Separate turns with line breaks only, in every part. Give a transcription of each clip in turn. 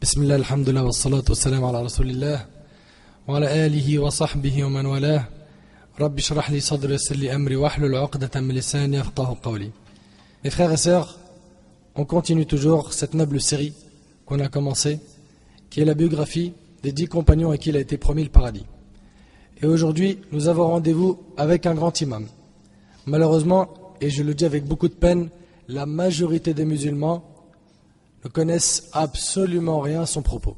بسم الله الحمد لله والصلاة والسلام على رسول الله وعلى آله وصحبه ومن والاه رب اشرح لي صدري ويسر لي أمري واحلل عقدة من لساني يفقه قولي Mes frères et sœurs, on continue toujours cette noble série qu'on a commencée, qui est la biographie des dix compagnons à qui il a été promis le paradis. Et aujourd'hui, nous avons rendez-vous avec un grand imam. Malheureusement, et je le dis avec beaucoup de peine, la majorité des musulmans ne connaissent absolument rien à son propos.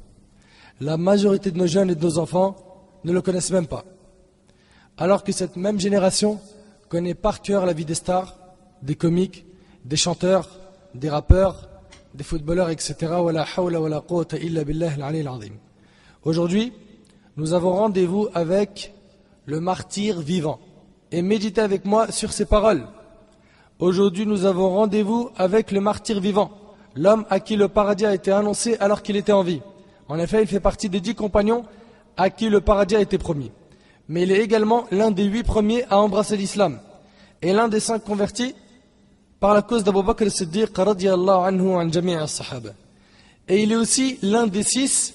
La majorité de nos jeunes et de nos enfants ne le connaissent même pas. Alors que cette même génération connaît par cœur la vie des stars, des comiques, des chanteurs, des rappeurs, des footballeurs, etc. Aujourd'hui, nous avons rendez-vous avec le martyr vivant. Et méditez avec moi sur ces paroles. Aujourd'hui, nous avons rendez-vous avec le martyr vivant, l'homme à qui le paradis a été annoncé alors qu'il était en vie. En effet, il fait partie des dix compagnons à qui le paradis a été promis. Mais il est également l'un des huit premiers à embrasser l'islam et l'un des cinq convertis par la cause d'Abu Bakr al-Siddiq anhu an jami' sahaba Et il est aussi l'un des six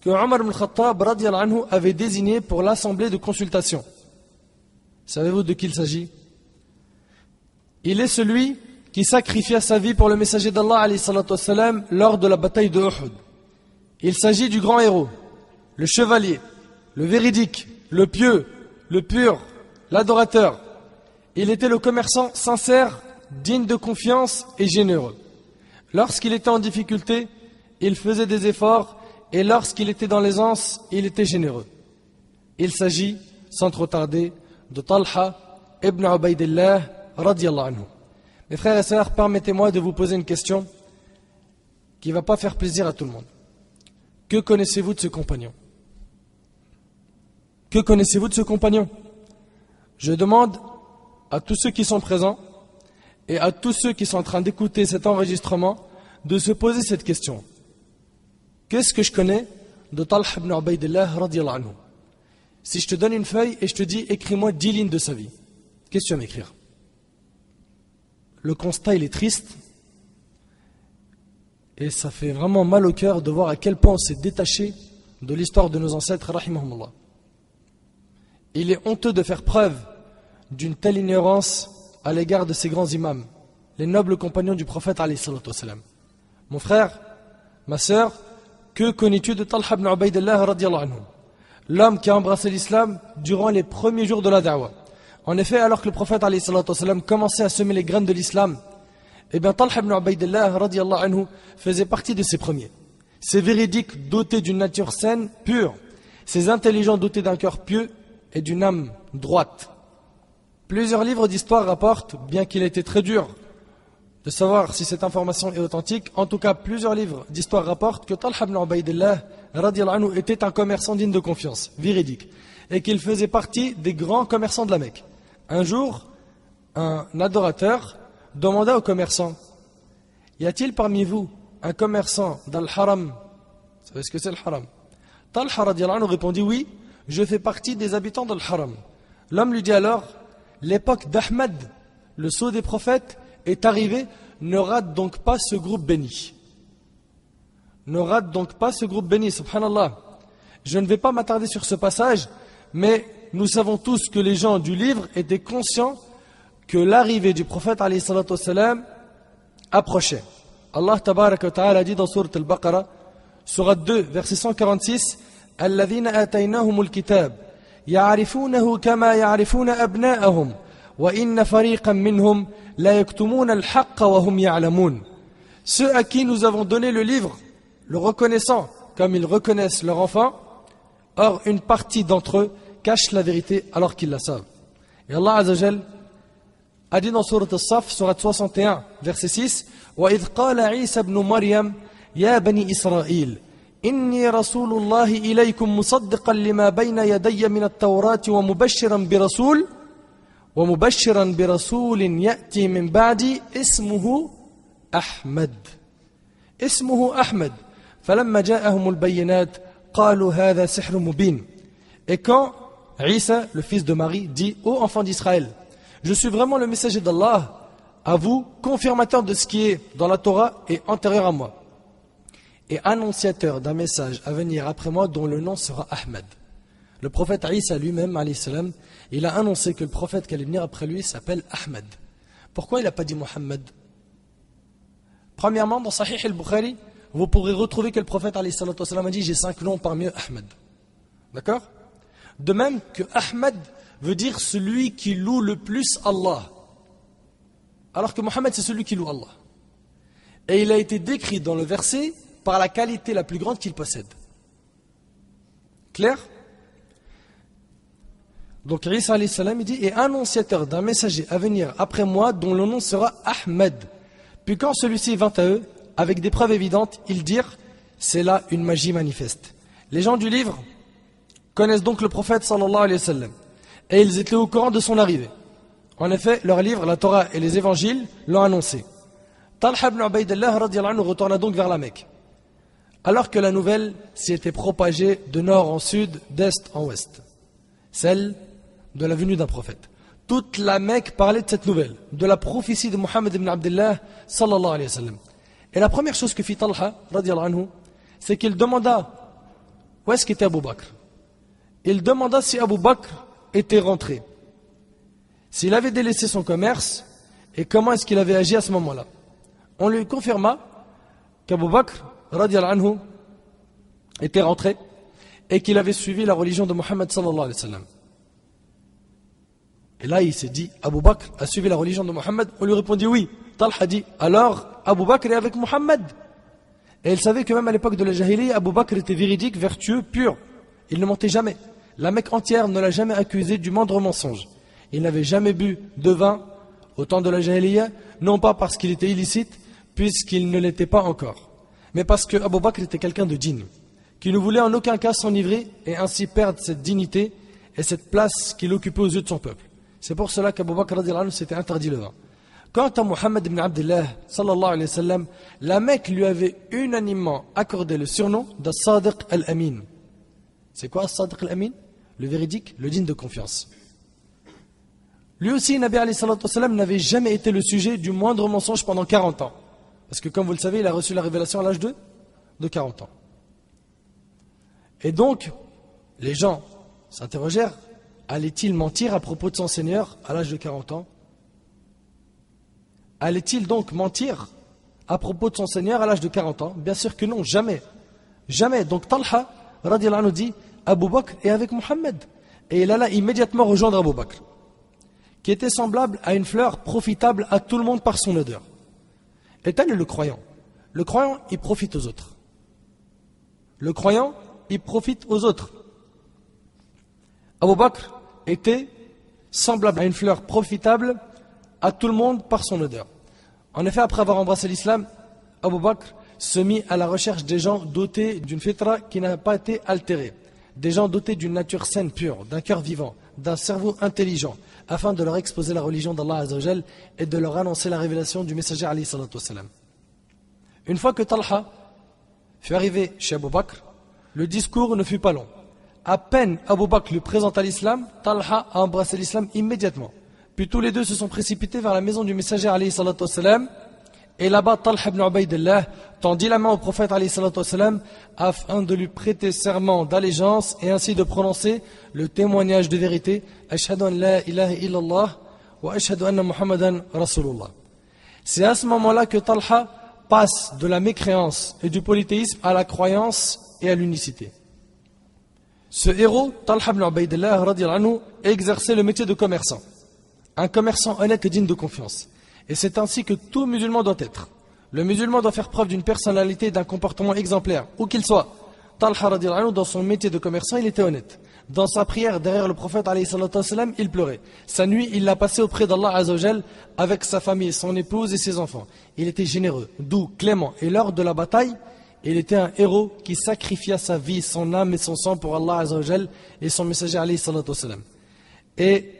que Omar ibn Khattab anhu avait désigné pour l'assemblée de consultation. Savez-vous de qui il s'agit? Il est celui qui sacrifia sa vie pour le messager d'Allah lors de la bataille de Uhud. Il s'agit du grand héros, le chevalier, le véridique, le pieux, le pur, l'adorateur. Il était le commerçant sincère digne de confiance et généreux. Lorsqu'il était en difficulté, il faisait des efforts et lorsqu'il était dans l'aisance, il était généreux. Il s'agit, sans trop tarder, de Talha ibn Ubaidillah radiallahu anhu. Mes frères et sœurs, permettez-moi de vous poser une question qui ne va pas faire plaisir à tout le monde. Que connaissez-vous de ce compagnon? Que connaissez-vous de ce compagnon? Je demande à tous ceux qui sont présents et à tous ceux qui sont en train d'écouter cet enregistrement de se poser cette question. Qu'est-ce que je connais de Talha ibn Ubaidillah anhu? Si je te donne une feuille et je te dis écris-moi dix lignes de sa vie, qu'est-ce que tu vas m'écrire Le constat est triste et ça fait vraiment mal au cœur de voir à quel point on s'est détaché de l'histoire de nos ancêtres. Il est honteux de faire preuve d'une telle ignorance à l'égard de ces grands imams, les nobles compagnons du prophète Mon frère, ma sœur, que connais-tu de Talha ibn Ubaidillah L'homme qui a embrassé l'islam durant les premiers jours de la da'wah. En effet, alors que le prophète commençait à semer les graines de l'islam, eh bien Talha ibn Ubaidillah anhu faisait partie de ces premiers. Ces véridiques dotés d'une nature saine, pure, ces intelligents dotés d'un cœur pieux et d'une âme droite. Plusieurs livres d'histoire rapportent, bien qu'il ait été très dur de savoir si cette information est authentique, en tout cas plusieurs livres d'histoire rapportent que Talha ibn Ubaidillah anhu, était un commerçant digne de confiance, véridique, et qu'il faisait partie des grands commerçants de la Mecque. Un jour, un adorateur demanda au commerçant Y a-t-il parmi vous un commerçant dans le haram? Vous savez ce que c'est le haram? Talha anhu répondit Oui, je fais partie des habitants de haram. L'homme lui dit alors l'époque d'Ahmed, le sceau des prophètes, est arrivée, ne rate donc pas ce groupe béni. Ne rate donc pas ce groupe béni, subhanallah. Je ne vais pas m'attarder sur ce passage, mais nous savons tous que les gens du livre étaient conscients que l'arrivée du prophète salam approchait. Allah tabaraka ta'ala dit dans Surat al-Baqarah, Surat 2, verset 146, الذين آتيناهم الكتاب يعرفونه كما يعرفون أبناءهم وإن فريقا منهم لا يكتمون الحق وهم يعلمون Ceux à qui nous avons donné le livre, le reconnaissant comme ils reconnaissent leur enfant, or une partie d'entre eux cache la vérité alors qu'ils la savent. Et Allah Azzajal a dit dans Surat Al-Saf, Surat 61, verset 6, وَإِذْ قَالَ عِيسَى بْنُ مَرْيَمْ يَا بَنِي إِسْرَائِيلِ إني رسول الله إليكم مصدقا لما بين يدي من التوراة ومبشرا برسول ومبشرا برسول يأتي من بعدي اسمه أحمد اسمه أحمد فلما جاءهم البينات قالوا هذا سحر مبين Et quand Isa, le fils de Marie, dit Ô enfant d'Israël, je suis vraiment le messager d'Allah, à vous, confirmateur de ce qui est dans la Torah et antérieur à moi. et annonciateur d'un message à venir après moi dont le nom sera Ahmed. Le prophète Isa lui-même, il a annoncé que le prophète qui allait venir après lui s'appelle Ahmed. Pourquoi il n'a pas dit Mohammed? Premièrement, dans Sahih al-Bukhari, vous pourrez retrouver que le prophète a dit J'ai cinq noms parmi eux Ahmed. D'accord? De même que Ahmed veut dire celui qui loue le plus Allah. Alors que Mohammed, c'est celui qui loue Allah. Et il a été décrit dans le verset par la qualité la plus grande qu'il possède. Clair? Donc Isa il dit Et annonciateur d'un messager à venir après moi dont le nom sera Ahmed. Puis quand celui-ci vint à eux, avec des preuves évidentes, ils dirent C'est là une magie manifeste. Les gens du livre connaissent donc le prophète sallallahu alayhi wa sallam et ils étaient au courant de son arrivée. En effet, leur livre, la Torah et les évangiles, l'ont annoncé. Talha ibn Ubaidullah retourna donc vers la Mecque. Alors que la nouvelle s'y était propagée de nord en sud, d'est en ouest. Celle de la venue d'un prophète. Toute la Mecque parlait de cette nouvelle, de la prophétie de Muhammad ibn Abdullah sallallahu alayhi wa sallam. Et la première chose que fit Talha, c'est qu'il demanda où est-ce qu'était Abu Bakr? Il demanda si Abu Bakr était rentré. S'il avait délaissé son commerce, et comment est-ce qu'il avait agi à ce moment-là? On lui confirma qu'Abu Bakr, anhu, était rentré et qu'il avait suivi la religion de Mohammed. Et là, il s'est dit, Abu Bakr a suivi la religion de Mohammed On lui répondit oui. Talha dit, alors Abu Bakr est avec Mohammed. Et il savait que même à l'époque de la Jahiliya, Abu Bakr était véridique, vertueux, pur. Il ne mentait jamais. La Mecque entière ne l'a jamais accusé du moindre mensonge. Il n'avait jamais bu de vin au temps de la Jahiliya, non pas parce qu'il était illicite, puisqu'il ne l'était pas encore, mais parce que Abu Bakr était quelqu'un de digne, qui ne voulait en aucun cas s'enivrer et ainsi perdre cette dignité et cette place qu'il occupait aux yeux de son peuple. C'est pour cela qu'Abu Bakr s'était interdit le vin. Quant à Muhammad ibn Abdullah, sallallahu alayhi wa la Mecque lui avait unanimement accordé le surnom de Sadiq al-Amin. C'est quoi Sadiq al-Amin? Le véridique, le digne de confiance. Lui aussi, Nabi n'avait jamais été le sujet du moindre mensonge pendant 40 ans. Parce que comme vous le savez, il a reçu la révélation à l'âge de, de 40 ans. Et donc, les gens s'interrogèrent, allait-il mentir à propos de son Seigneur à l'âge de 40 ans? Allait-il donc mentir à propos de son Seigneur à l'âge de 40 ans? Bien sûr que non, jamais. Jamais. Donc Talha, radiallahu dit, Abu Bakr est avec Mohammed. Et il alla immédiatement rejoindre Abu Bakr qui était semblable à une fleur profitable à tout le monde par son odeur. Et tel est le croyant. Le croyant, il profite aux autres. Le croyant, il profite aux autres. Abu Bakr était semblable à une fleur profitable à tout le monde par son odeur. En effet, après avoir embrassé l'islam, Abu Bakr se mit à la recherche des gens dotés d'une fitra qui n'a pas été altérée, des gens dotés d'une nature saine, pure, d'un cœur vivant, d'un cerveau intelligent, afin de leur exposer la religion d'Allah Azzawajal et de leur annoncer la révélation du messager Ali. Une fois que Talha fut arrivé chez Abu Bakr, le discours ne fut pas long. À peine Abu Bakr lui présenta l'islam, Talha a embrassé l'islam immédiatement. Puis tous les deux se sont précipités vers la maison du messager Ali et là-bas, Talha ibn Ubaidillah tendit la main au prophète afin de lui prêter serment d'allégeance et ainsi de prononcer le témoignage de vérité la ilaha illallah wa anna Muhammadan Rasulullah. C'est à ce moment-là que Talha passe de la mécréance et du polythéisme à la croyance et à l'unicité. Ce héros, Talha ibn Ubaidillah, exerçait le métier de commerçant. Un commerçant honnête et digne de confiance. Et c'est ainsi que tout musulman doit être. Le musulman doit faire preuve d'une personnalité d'un comportement exemplaire, où qu'il soit. Talha dans son métier de commerçant, il était honnête. Dans sa prière derrière le prophète, il pleurait. Sa nuit, il l'a passé auprès d'Allah avec sa famille, son épouse et ses enfants. Il était généreux, doux, clément. Et lors de la bataille, il était un héros qui sacrifia sa vie, son âme et son sang pour Allah et son messager Et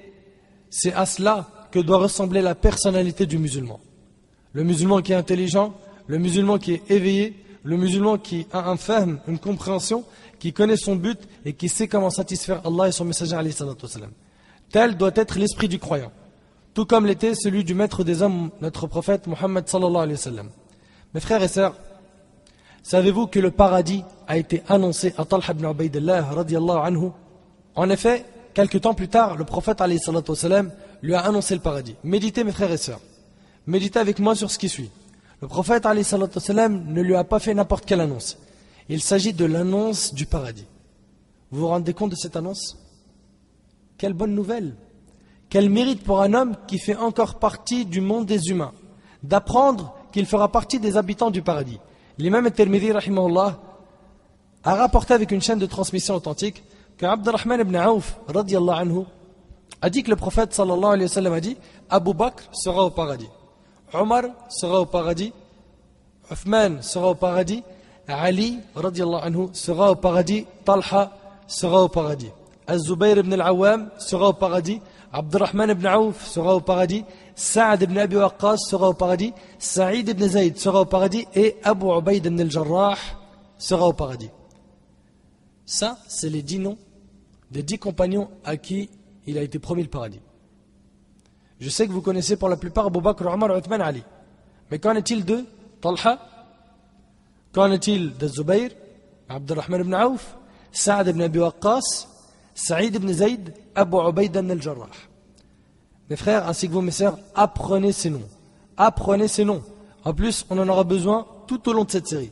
c'est à cela que doit ressembler la personnalité du musulman. Le musulman qui est intelligent, le musulman qui est éveillé, le musulman qui a un femme, une compréhension, qui connaît son but et qui sait comment satisfaire Allah et son messager Tel doit être l'esprit du croyant, tout comme l'était celui du maître des hommes, notre prophète alayhi sallam. Mes frères et sœurs, Savez-vous que le paradis a été annoncé à Talha ibn Ubaidillah radiallahu anhu? En effet, quelques temps plus tard, le prophète wassalam, lui a annoncé le paradis. Méditez mes frères et sœurs. Méditez avec moi sur ce qui suit. Le prophète ne lui a pas fait n'importe quelle annonce. Il s'agit de l'annonce du paradis. Vous vous rendez compte de cette annonce? Quelle bonne nouvelle Quel mérite pour un homme qui fait encore partie du monde des humains d'apprendre qu'il fera partie des habitants du paradis. L'imam al-Tirmidhi, a rapporté avec une chaîne de transmission authentique que Abdurrahman ibn Auf, anhu, a dit que le prophète sallallahu alayhi wa sallam a dit Abu Bakr sera au paradis, Omar sera au paradis, Uthman sera au paradis, Ali anhu, sera au paradis, Talha sera au paradis, Az-Zubayr ibn al-Awwam sera au paradis, Abdurrahman ibn Auf sera au paradis, Saad ibn Abi Waqqas sera au paradis, Saïd ibn Zayd sera au paradis et Abu Ubaid ibn al-Jarrah sera au paradis. Ça, c'est les dix noms des dix compagnons à qui il a été promis le paradis. Je sais que vous connaissez pour la plupart Abu Bakr, Omar, Ali. Mais qu'en est-il de Talha? Qu'en est-il de Zubayr, Abdurrahman ibn Auf, Saad ibn Abi Waqqas, Saïd ibn Zayd, Abu Ubaid al-Jarrah? Mes frères ainsi que vous, mes sœurs, apprenez ces noms. Apprenez ces noms. En plus, on en aura besoin tout au long de cette série.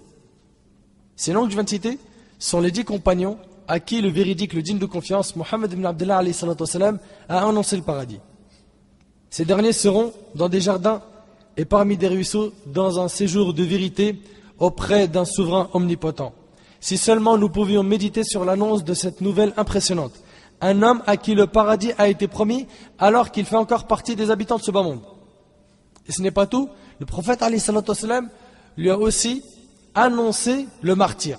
Ces noms que je viens de citer sont les dix compagnons à qui le véridique, le digne de confiance, Mohammed ibn Abdullah a annoncé le paradis. Ces derniers seront dans des jardins et parmi des ruisseaux dans un séjour de vérité auprès d'un souverain omnipotent. Si seulement nous pouvions méditer sur l'annonce de cette nouvelle impressionnante. Un homme à qui le paradis a été promis alors qu'il fait encore partie des habitants de ce bas monde. Et ce n'est pas tout, le prophète lui a aussi annoncé le martyr.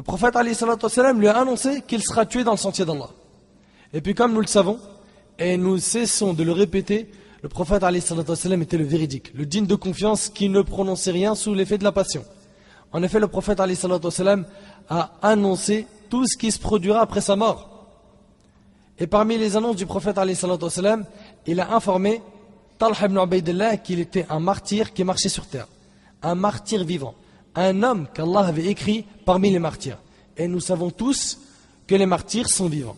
Le prophète lui a annoncé qu'il sera tué dans le sentier d'Allah. Et puis comme nous le savons, et nous cessons de le répéter, le prophète était le véridique, le digne de confiance qui ne prononçait rien sous l'effet de la passion. En effet, le prophète a annoncé tout ce qui se produira après sa mort. Et parmi les annonces du prophète il a informé Talha ibn qu'il était un martyr qui marchait sur terre, un martyr vivant Un homme qu'Allah avait écrit parmi les martyrs. Et nous savons tous que les martyrs sont vivants.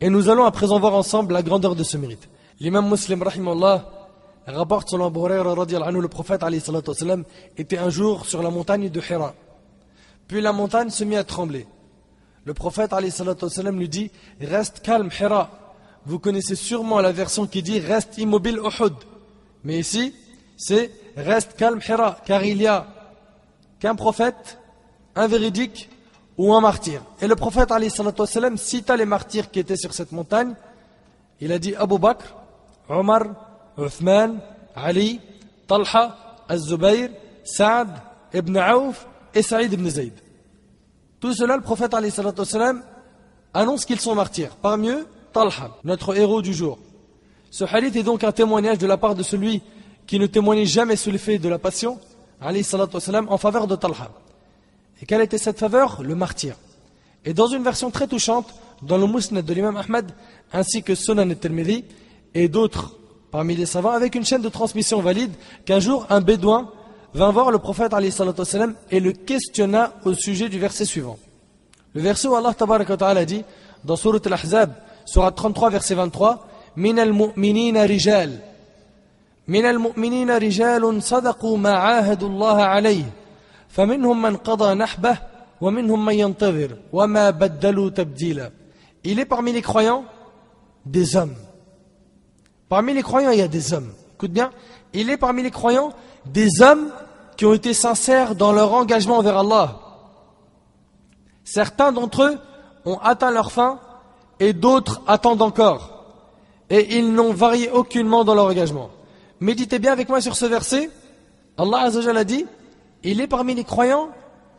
Et nous allons à présent voir ensemble la grandeur de ce mérite. L'imam muslim rahimallah rapporte selon Abu Huraira le prophète était un jour sur la montagne de Hira. Puis la montagne se mit à trembler. Le prophète والسلام, lui dit Reste calme, Hira. Vous connaissez sûrement la version qui dit Reste immobile, Uhud. Mais ici, c'est Reste calme, Hira. Car il y a qu'un prophète, un véridique ou un martyr. Et le prophète والسلام, cita les martyrs qui étaient sur cette montagne. Il a dit Abu Bakr, Omar, Uthman, Ali, Talha, Az-Zubayr, Saad, Ibn Auf et Saïd ibn Zayd. Tout cela, le prophète annonce qu'ils sont martyrs. Parmi eux, Talha, notre héros du jour. Ce hadith est donc un témoignage de la part de celui qui ne témoignait jamais sous l'effet de la passion, en faveur de Talha. Et quelle était cette faveur? Le martyr. Et dans une version très touchante, dans le Musnad de l'imam Ahmed, ainsi que Sunan al-Tirmidhi, et d'autres parmi les savants, avec une chaîne de transmission valide, qu'un jour, un bédouin vint voir le prophète et le questionna au sujet du verset suivant. Le verset où Allah ta'ala dit dans Surat Al-Ahzab, Surat 33, verset 23, Min al-mu'minina rijal. Min al-mu'minina rijalun sadaqu ma ahadu Allah alayh. فمنهم من قضى نحبه ومنهم من ينتظر وما بدلوا تبديلا. Il est parmi les croyants des hommes. Parmi les croyants, il y a des hommes. Écoute bien, il est parmi les croyants des hommes qui ont été sincères dans leur engagement vers Allah. Certains d'entre eux ont atteint leur fin et d'autres attendent encore. Et ils n'ont varié aucunement dans leur engagement. Méditez bien avec moi sur ce verset. Allah a dit, il est parmi les croyants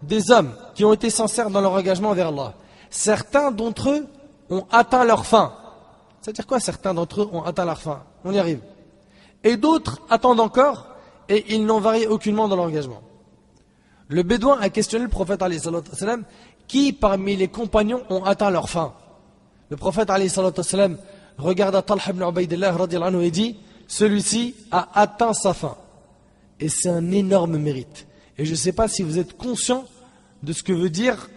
des hommes qui ont été sincères dans leur engagement vers Allah. Certains d'entre eux ont atteint leur fin. C'est-à-dire quoi certains d'entre eux ont atteint leur fin? On y arrive. Et d'autres attendent encore et ils n'ont varié aucunement dans l'engagement. Le bédouin a questionné le prophète qui parmi les compagnons ont atteint leur fin? Le prophète salam, regarda Talha ibn Ubaidillah et dit celui-ci a atteint sa fin. Et c'est un énorme mérite. Et je ne sais pas si vous êtes conscient de ce que veut dire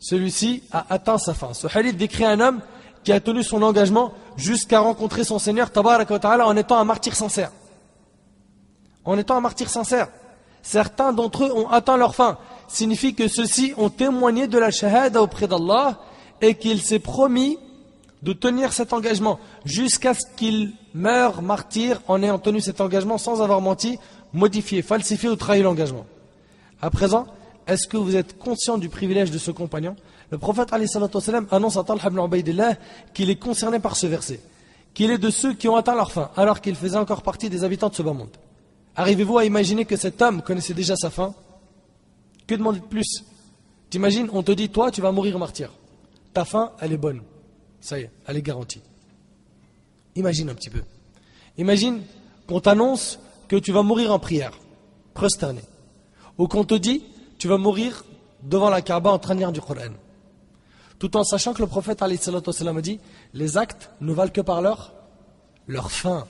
celui-ci a atteint sa fin. Ce hadith décrit un homme qui a tenu son engagement jusqu'à rencontrer son Seigneur en étant un martyr sincère. En étant un martyr sincère. Certains d'entre eux ont atteint leur fin. Signifie que ceux-ci ont témoigné de la shahada auprès d'Allah et qu'il s'est promis de tenir cet engagement jusqu'à ce qu'il meure martyr en ayant tenu cet engagement sans avoir menti, modifié, falsifié ou trahi l'engagement. À présent, est-ce que vous êtes conscient du privilège de ce compagnon? Le prophète annonce à Talha ibn Ubaidillah qu'il est concerné par ce verset, qu'il est de ceux qui ont atteint leur fin, alors qu'il faisait encore partie des habitants de ce bas monde. Arrivez-vous à imaginer que cet homme connaissait déjà sa fin? Que demander de plus? T'imagines, on te dit, toi, tu vas mourir martyr. Ta fin, elle est bonne. Ça y est, elle est garantie. Imagine un petit peu. Imagine qu'on t'annonce que tu vas mourir en prière, prosterné. Ou qu'on te dit, tu vas mourir devant la Kaaba en train de lire du Coran. Tout en sachant que le prophète a dit les actes ne valent que par leur, leur fin.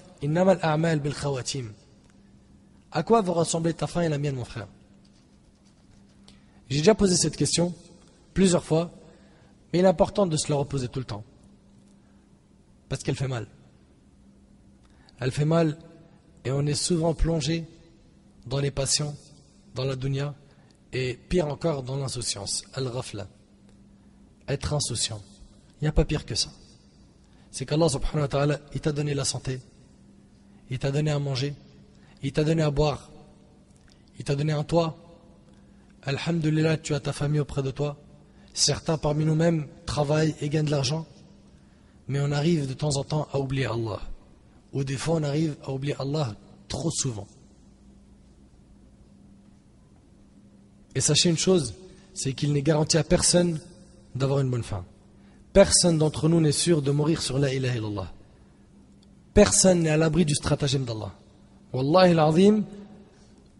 À quoi va ressembler ta fin et la mienne, mon frère? J'ai déjà posé cette question plusieurs fois, mais il est important de se la reposer tout le temps. Parce qu'elle fait mal. Elle fait mal et on est souvent plongé dans les passions, dans la dunya, et pire encore dans l'insouciance, al-ghafla. Être insouciant. Il n'y a pas pire que ça. C'est qu'Allah subhanahu wa ta'ala, il t'a donné la santé, il t'a donné à manger, il t'a donné à boire, il t'a donné un toit. Alhamdulillah, tu as ta famille auprès de toi. Certains parmi nous-mêmes travaillent et gagnent de l'argent, mais on arrive de temps en temps à oublier Allah. Ou des fois, on arrive à oublier Allah trop souvent. Et sachez une chose, c'est qu'il n'est garanti à personne d'avoir une bonne fin. Personne d'entre nous n'est sûr de mourir sur la ilaha illallah. Personne n'est à l'abri du stratagème d'Allah. Wallahi l'azim,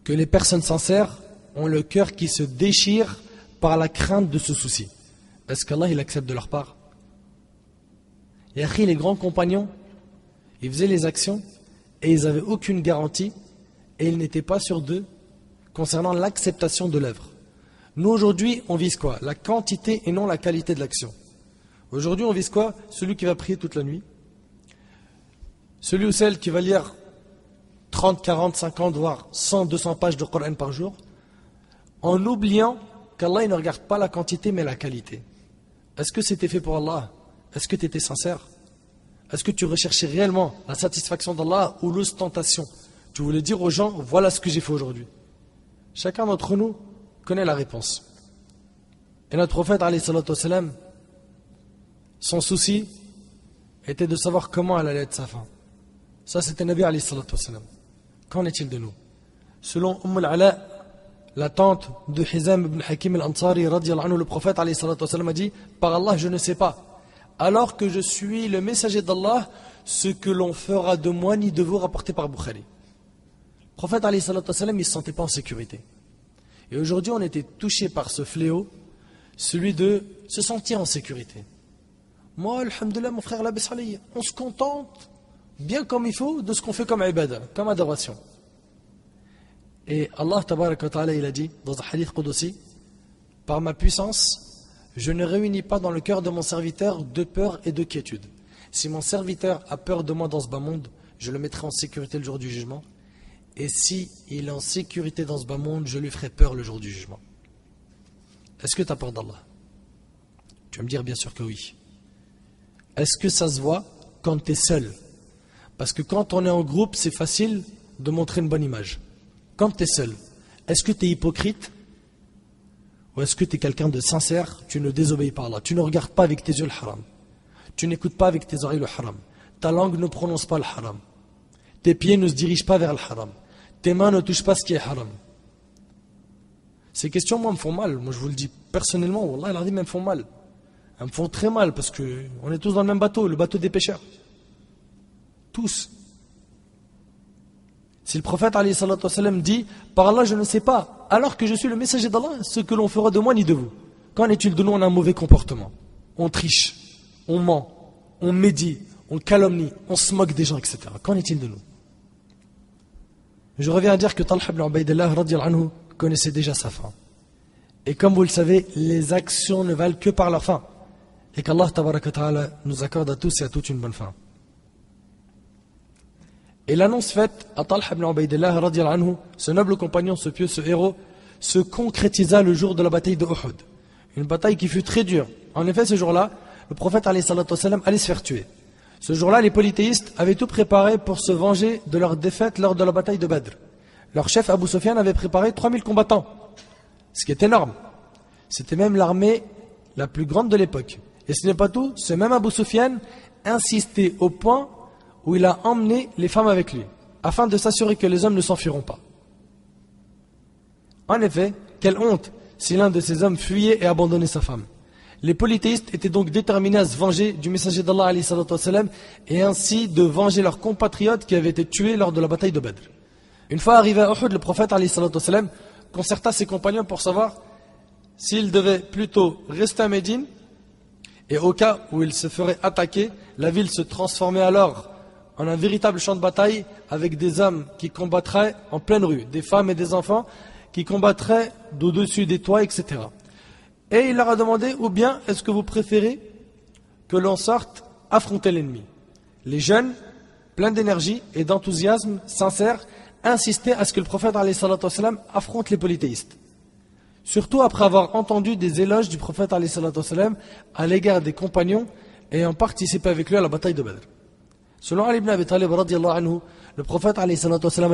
que les personnes sincères ont le cœur qui se déchire par la crainte de ce souci. Est-ce qu'Allah il accepte de leur part? Et les grands compagnons, ils faisaient les actions et ils n'avaient aucune garantie et ils n'étaient pas sûrs d'eux concernant l'acceptation de l'œuvre. Nous aujourd'hui, on vise quoi? La quantité et non la qualité de l'action. Aujourd'hui, on vise quoi? Celui qui va prier toute la nuit. Celui ou celle qui va lire 30, 40, 50, voire 100, 200 pages de Coran par jour, en oubliant qu'Allah ne regarde pas la quantité mais la qualité. Est-ce que c'était fait pour Allah? Est-ce que tu étais sincère? Est-ce que tu recherchais réellement la satisfaction d'Allah ou l'ostentation Tu voulais dire aux gens, voilà ce que j'ai fait aujourd'hui. Chacun d'entre nous connaît la réponse. Et notre prophète, والسلام, son souci était de savoir comment elle allait être sa fin. Ça, c'était Nabi والسلام. Qu'en est-il de nous Selon Umm al-Ala, la tante de Hizam ibn Hakim al-Ansari, le prophète والسلام, a dit Par Allah, je ne sais pas. Alors que je suis le messager d'Allah, ce que l'on fera de moi ni de vous rapporté par Bukhari prophète il ne se sentait pas en sécurité. Et aujourd'hui, on était touché par ce fléau, celui de se sentir en sécurité. Moi, alhamdoulilah, mon frère on se contente, bien comme il faut, de ce qu'on fait comme ibadah, comme adoration. Et Allah, il a dit, dans un hadith Qudsi, par ma puissance, je ne réunis pas dans le cœur de mon serviteur de peur et de quiétude. Si mon serviteur a peur de moi dans ce bas monde, je le mettrai en sécurité le jour du jugement. Et si il est en sécurité dans ce bas monde, je lui ferai peur le jour du jugement. Est-ce que tu as peur d'Allah? Tu vas me dire bien sûr que oui. Est-ce que ça se voit quand tu es seul? Parce que quand on est en groupe, c'est facile de montrer une bonne image. Quand tu es seul, est-ce que tu es hypocrite? Ou est-ce que tu es quelqu'un de sincère? Tu ne désobéis pas à Allah. Tu ne regardes pas avec tes yeux le haram. Tu n'écoutes pas avec tes oreilles le haram. Ta langue ne prononce pas le haram. Tes pieds ne se dirigent pas vers le haram. Tes mains ne touchent pas ce qui est haram. Ces questions, moi, me font mal. Moi, je vous le dis personnellement, Wallah, elles me font mal. Elles me font très mal parce qu'on est tous dans le même bateau, le bateau des pêcheurs. Tous. Si le prophète dit Par Allah, je ne sais pas, alors que je suis le messager d'Allah, ce que l'on fera de moi ni de vous. Qu'en est-il de nous On a un mauvais comportement. On triche, on ment, on médit, on calomnie, on se moque des gens, etc. Qu'en est-il de nous? Je reviens à dire que Talha ibn Ubaidillah anhu connaissait déjà sa fin. Et comme vous le savez, les actions ne valent que par leur fin. Et qu'Allah nous accorde à tous et à toutes une bonne fin. Et l'annonce faite à Talha ibn Ubaidillah, anhu, ce noble compagnon, ce pieux, ce héros, se concrétisa le jour de la bataille de Uhud. Une bataille qui fut très dure. En effet, ce jour-là, le prophète allait se faire tuer. Ce jour-là, les polythéistes avaient tout préparé pour se venger de leur défaite lors de la bataille de Badr. Leur chef Abu Sufyan avait préparé 3000 combattants, ce qui est énorme. C'était même l'armée la plus grande de l'époque. Et ce n'est pas tout, ce même Abu Sufyan insistait au point où il a emmené les femmes avec lui, afin de s'assurer que les hommes ne s'enfuiront pas. En effet, quelle honte si l'un de ces hommes fuyait et abandonnait sa femme. Les polythéistes étaient donc déterminés à se venger du messager d'Allah et ainsi de venger leurs compatriotes qui avaient été tués lors de la bataille de Badr. Une fois arrivé à Uhud, le prophète concerta ses compagnons pour savoir s'il devait plutôt rester à Médine et au cas où il se ferait attaquer, la ville se transformait alors en un véritable champ de bataille avec des hommes qui combattraient en pleine rue, des femmes et des enfants qui combattraient d'au-dessus des toits, etc. Et il leur a demandé, ou bien est-ce que vous préférez que l'on sorte affronter l'ennemi? Les jeunes, pleins d'énergie et d'enthousiasme sincère, insistaient à ce que le prophète affronte les polythéistes. Surtout après avoir entendu des éloges du prophète à l'égard des compagnons ayant participé avec lui à la bataille de Badr. Selon Ali ibn Abi Talib, le prophète a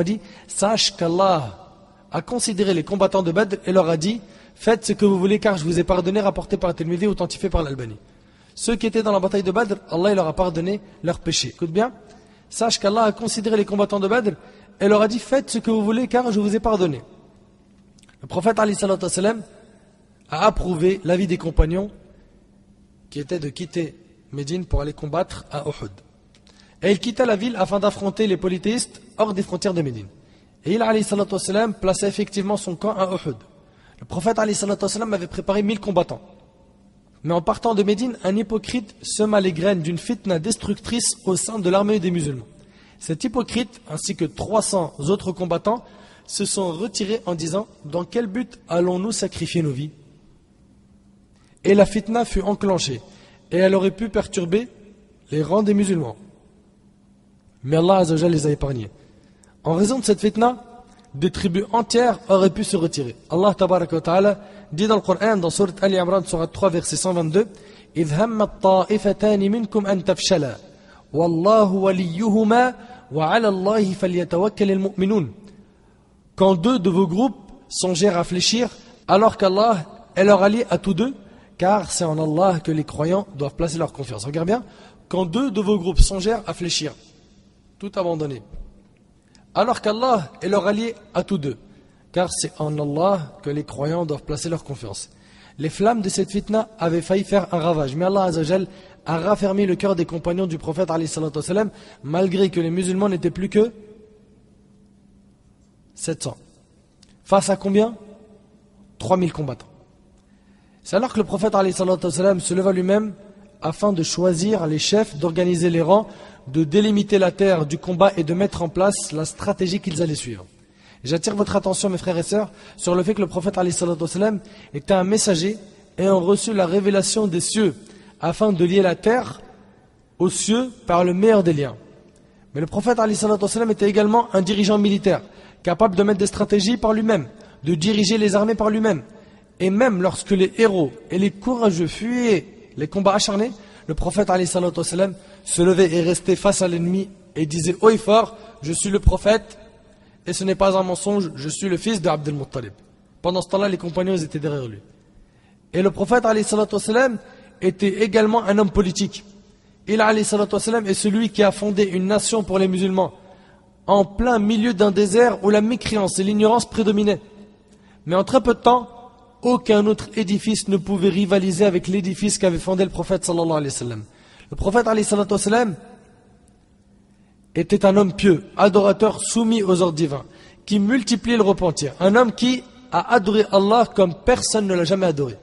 dit Sache qu'Allah a considéré les combattants de Badr et leur a dit Faites ce que vous voulez car je vous ai pardonné, rapporté par Tirmidhi, authentifié par l'Albanie. Ceux qui étaient dans la bataille de Badr, Allah leur a pardonné leurs péchés. Écoute bien, sache qu'Allah a considéré les combattants de Badr et leur a dit Faites ce que vous voulez car je vous ai pardonné. Le prophète a approuvé l'avis des compagnons qui était de quitter Médine pour aller combattre à Uhud. Et il quitta la ville afin d'affronter les polythéistes hors des frontières de Médine. Et il, alayhi plaça effectivement son camp à Uhud. Le prophète, alayhi avait préparé 1000 combattants. Mais en partant de Médine, un hypocrite sema les graines d'une fitna destructrice au sein de l'armée des musulmans. Cet hypocrite, ainsi que 300 autres combattants, se sont retirés en disant Dans quel but allons-nous sacrifier nos vies? Et la fitna fut enclenchée, et elle aurait pu perturber les rangs des musulmans. Mais Allah les a épargnés. En raison de cette fitna, des tribus entières auraient pu se retirer. Allah ta'ala dit dans le Coran, dans Surat Ali Imran, Surat 3, verset 122, إِذْ هَمَّ الطَّائِفَتَانِ مِنْكُمْ أَن تَفْشَلَا وَاللَّهُ وَلِيُّهُمَا وَعَلَى اللَّهِ فَلْيَتَوَكَّلِ الْمُؤْمِنُونَ Quand deux de vos groupes songèrent à fléchir, alors qu'Allah est leur allié à tous deux, car c'est en Allah que les croyants doivent placer leur confiance. Regarde bien, quand deux de vos groupes songèrent à fléchir, tout abandonné, alors qu'Allah est leur allié à tous deux, car c'est en Allah que les croyants doivent placer leur confiance. Les flammes de cette fitna avaient failli faire un ravage, mais Allah a raffermi le cœur des compagnons du prophète malgré que les musulmans n'étaient plus que 700. Face à combien? 3000 combattants. C'est alors que le prophète se leva lui-même afin de choisir les chefs, d'organiser les rangs, de délimiter la terre du combat et de mettre en place la stratégie qu'ils allaient suivre. J'attire votre attention, mes frères et sœurs, sur le fait que le prophète était un messager ayant reçu la révélation des cieux afin de lier la terre aux cieux par le meilleur des liens. Mais le prophète était également un dirigeant militaire, capable de mettre des stratégies par lui-même, de diriger les armées par lui-même. Et même lorsque les héros et les courageux fuyaient les combats acharnés, le prophète se levait et restait face à l'ennemi et disait haut et fort, je suis le prophète et ce n'est pas un mensonge, je suis le fils d'Abdel Muttalib. Pendant ce temps-là, les compagnons étaient derrière lui. Et le prophète était également un homme politique. Il est celui qui a fondé une nation pour les musulmans en plein milieu d'un désert où la mécréance et l'ignorance prédominaient. Mais en très peu de temps, aucun autre édifice ne pouvait rivaliser avec l'édifice qu'avait fondé le prophète sallallahu alayhi wa sallam. Le prophète était un homme pieux, adorateur soumis aux ordres divins, qui multipliait le repentir. Un homme qui a adoré Allah comme personne ne l'a jamais adoré.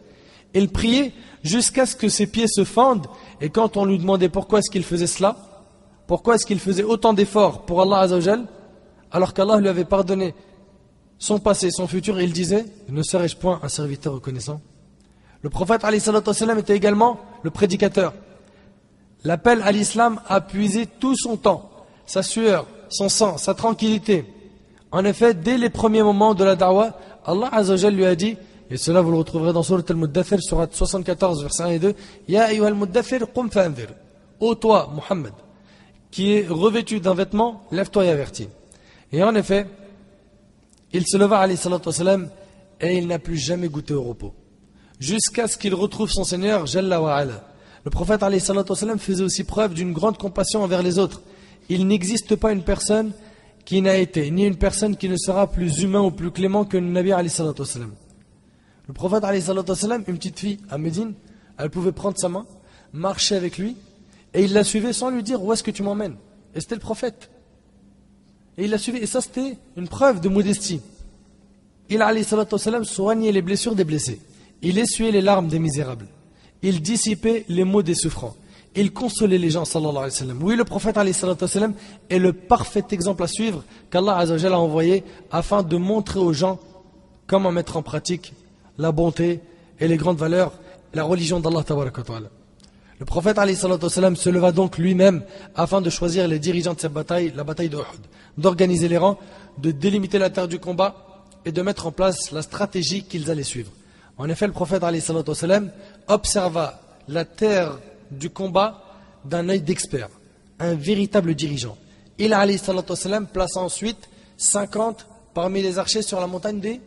Il priait jusqu'à ce que ses pieds se fendent, et quand on lui demandait pourquoi est-ce qu'il faisait cela, pourquoi est-ce qu'il faisait autant d'efforts pour Allah Azzawajal, alors qu'Allah lui avait pardonné son passé, son futur, il disait Ne serais-je point un serviteur reconnaissant? Le prophète était également le prédicateur. L'appel à l'islam a puisé tout son temps, sa sueur, son sang, sa tranquillité. En effet, dès les premiers moments de la da'wah, Allah Azzawajal lui a dit, et cela vous le retrouverez dans Surat al-Muddathir, Surat 74, verset 1 et 2, Ya al-Muddathir. Ô toi, Muhammad, qui est revêtu d'un vêtement, lève-toi et avertis. Et en effet, il se leva, wassalam, et il n'a plus jamais goûté au repos. Jusqu'à ce qu'il retrouve son Seigneur, Jalla Le prophète faisait aussi preuve d'une grande compassion envers les autres. Il n'existe pas une personne qui n'a été, ni une personne qui ne sera plus humain ou plus clément que le Nabi. Le prophète une petite fille à Médine, elle pouvait prendre sa main, marcher avec lui, et il la suivait sans lui dire où est-ce que tu m'emmènes? Et c'était le prophète. Et il l'a suivi. Et ça, c'était une preuve de modestie. Il a soignait les blessures des blessés. Il essuyait les larmes des misérables. Il dissipait les maux des souffrants. Il consolait les gens, sallallahu alayhi wa sallam. Oui, le prophète alayhi est le parfait exemple à suivre qu'Allah a envoyé afin de montrer aux gens comment mettre en pratique la bonté et les grandes valeurs, la religion d'Allah. Le prophète se leva donc lui-même afin de choisir les dirigeants de cette bataille, la bataille de d'organiser les rangs, de délimiter la terre du combat et de mettre en place la stratégie qu'ils allaient suivre. En effet, le prophète observa la terre du combat d'un œil d'expert, un véritable dirigeant. Il plaça ensuite 50 parmi les archers sur la montagne des,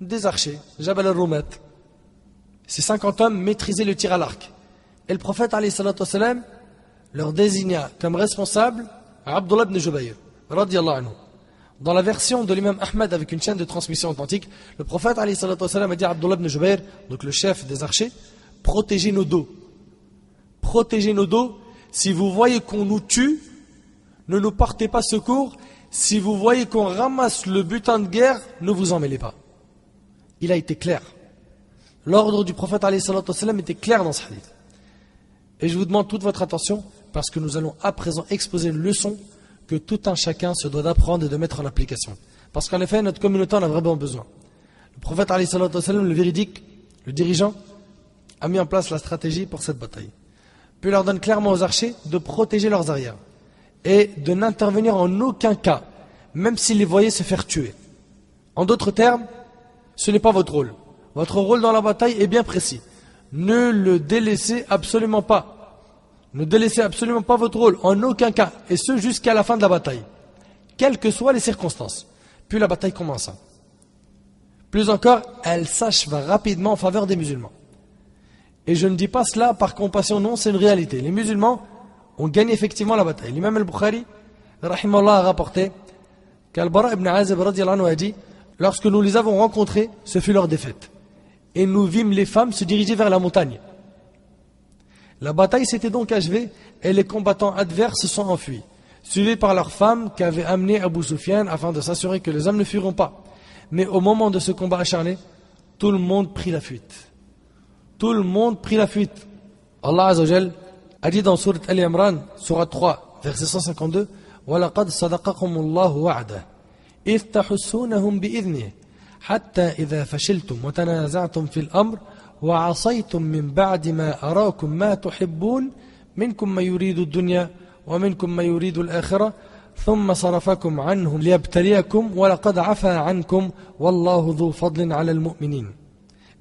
des archers, Jabal al-Rumat. Ces 50 hommes maîtrisaient le tir à l'arc. Et le prophète والسلام, leur désigna comme responsable Abdullah ibn Jubayr. Dans la version de l'imam Ahmed avec une chaîne de transmission authentique, le prophète والسلام, a dit à Abdullah ibn Jubayr, donc le chef des archers, protégez nos dos. Protégez nos dos. Si vous voyez qu'on nous tue, ne nous portez pas secours. Si vous voyez qu'on ramasse le butin de guerre, ne vous en mêlez pas. Il a été clair. L'ordre du prophète était clair dans ce hadith. Et je vous demande toute votre attention parce que nous allons à présent exposer une leçon que tout un chacun se doit d'apprendre et de mettre en application. Parce qu'en effet, notre communauté en a vraiment besoin. Le prophète le véridique, le dirigeant, a mis en place la stratégie pour cette bataille. Puis il leur donne clairement aux archers de protéger leurs arrières et de n'intervenir en aucun cas, même s'ils les voyaient se faire tuer. En d'autres termes, ce n'est pas votre rôle. Votre rôle dans la bataille est bien précis. Ne le délaissez absolument pas. Ne délaissez absolument pas votre rôle, en aucun cas, et ce jusqu'à la fin de la bataille, quelles que soient les circonstances. Puis la bataille commença. Plus encore, elle s'acheva rapidement en faveur des musulmans. Et je ne dis pas cela par compassion, non, c'est une réalité. Les musulmans ont gagné effectivement la bataille. L'imam al-Bukhari, a rapporté qu'Al-Bara ibn Azib a dit Lorsque nous les avons rencontrés, ce fut leur défaite et nous vîmes les femmes se diriger vers la montagne. La bataille s'était donc achevée et les combattants adverses se sont enfuis, suivis par leurs femmes qu'avait amené Abu Sufyan afin de s'assurer que les hommes ne fuiront pas. Mais au moment de ce combat acharné, tout le monde prit la fuite. Tout le monde prit la fuite. Allah Azzawajal a dit dans Surat Al-Imran, Surat 3, verset 152, وَلَقَدْ صَدَقَكُمُ اللَّهُ وَعْدَهُ إِذْ تَحُسُّونَهُمْ بِإِذْنِهِ حتى إذا فشلتم وتنازعتم في الأمر وعصيتم من بعد ما أراكم ما تحبون منكم ما يريد الدنيا ومنكم ما يريد الآخرة ثم صرفكم عنهم ليبتليكم ولقد عفى عنكم والله ذو فضل على المؤمنين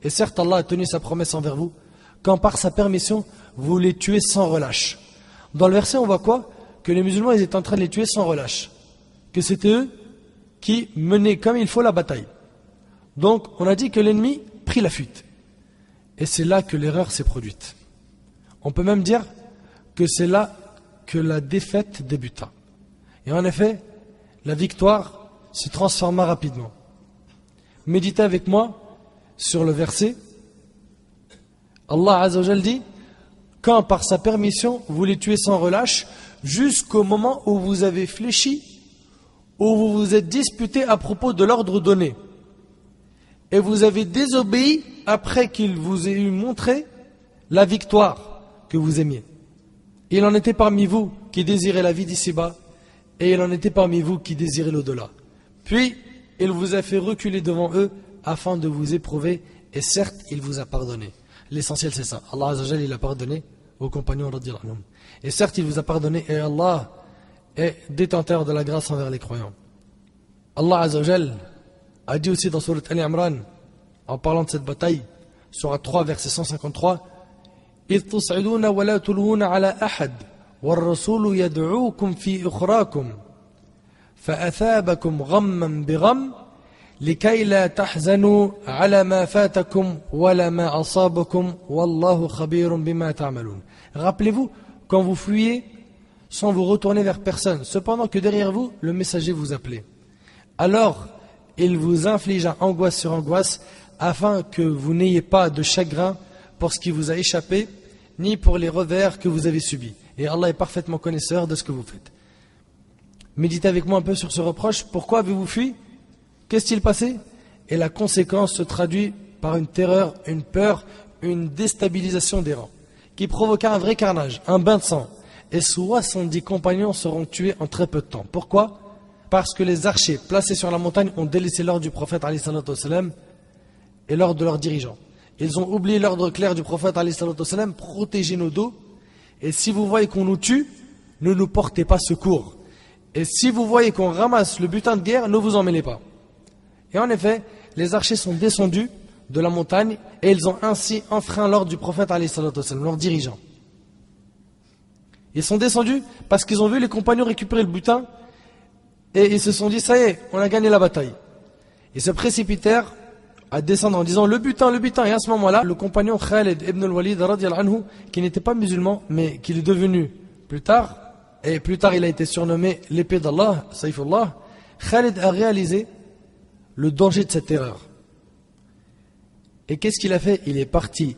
Et certes, Allah a tenu sa promesse envers vous, quand par sa permission, vous les tuez sans relâche. Dans le verset, on voit quoi Que les musulmans, ils étaient en train de les tuer sans relâche. Que c'était eux qui menaient comme il faut la bataille. Donc, on a dit que l'ennemi prit la fuite. Et c'est là que l'erreur s'est produite. On peut même dire que c'est là que la défaite débuta. Et en effet, la victoire se transforma rapidement. Méditez avec moi sur le verset. Allah Azzawajal dit Quand par sa permission vous les tuez sans relâche, jusqu'au moment où vous avez fléchi, où vous vous êtes disputé à propos de l'ordre donné et vous avez désobéi après qu'il vous ait eu montré la victoire que vous aimiez. Il en était parmi vous qui désiraient la vie d'ici-bas, et il en était parmi vous qui désiraient l'au-delà. Puis, il vous a fait reculer devant eux afin de vous éprouver, et certes, il vous a pardonné. L'essentiel, c'est ça. Allah Azzawajal, il a pardonné aux compagnons Et certes, il vous a pardonné, et Allah est détenteur de la grâce envers les croyants. Allah Azzawajal a dit aussi dans Surat Ali Imran, en parlant de cette bataille, Surat 3, verset 153, إذ تصعدون ولا تلوون على أحد والرسول يدعوكم في أخراكم فأثابكم غما بغم لكي لا تحزنوا على ما فاتكم ولا ما أصابكم والله خبير بما تعملون Rappelez-vous quand vous fuyez sans vous retourner vers personne, cependant que derrière vous, le messager vous appelait. Alors, il vous infligea angoisse sur angoisse, afin que vous n'ayez pas de chagrin pour ce qui vous a échappé, ni pour les revers que vous avez subis. Et Allah est parfaitement connaisseur de ce que vous faites. Méditez avec moi un peu sur ce reproche. Pourquoi avez-vous fui? Qu'est-ce il passé? Et la conséquence se traduit par une terreur, une peur, une déstabilisation des rangs, qui provoqua un vrai carnage, un bain de sang. Et 70 compagnons seront tués en très peu de temps. Pourquoi? Parce que les archers placés sur la montagne ont délaissé l'ordre du prophète et l'ordre de leurs dirigeants. Ils ont oublié l'ordre clair du prophète protéger nos dos. Et si vous voyez qu'on nous tue, ne nous portez pas secours. Et si vous voyez qu'on ramasse le butin de guerre, ne vous en pas. Et en effet, les archers sont descendus de la montagne et ils ont ainsi enfreint l'ordre du prophète, leur dirigeant. Ils sont descendus parce qu'ils ont vu les compagnons récupérer le butin et ils se sont dit, ça y est, on a gagné la bataille. Ils se précipitèrent à descendre en disant le butin, le butin. Et à ce moment-là, le compagnon Khalid ibn al-Walid, qui n'était pas musulman, mais qui est devenu plus tard, et plus tard il a été surnommé l'épée d'Allah, Saifullah, Khalid a réalisé le danger de cette erreur. Et qu'est-ce qu'il a fait? Il est parti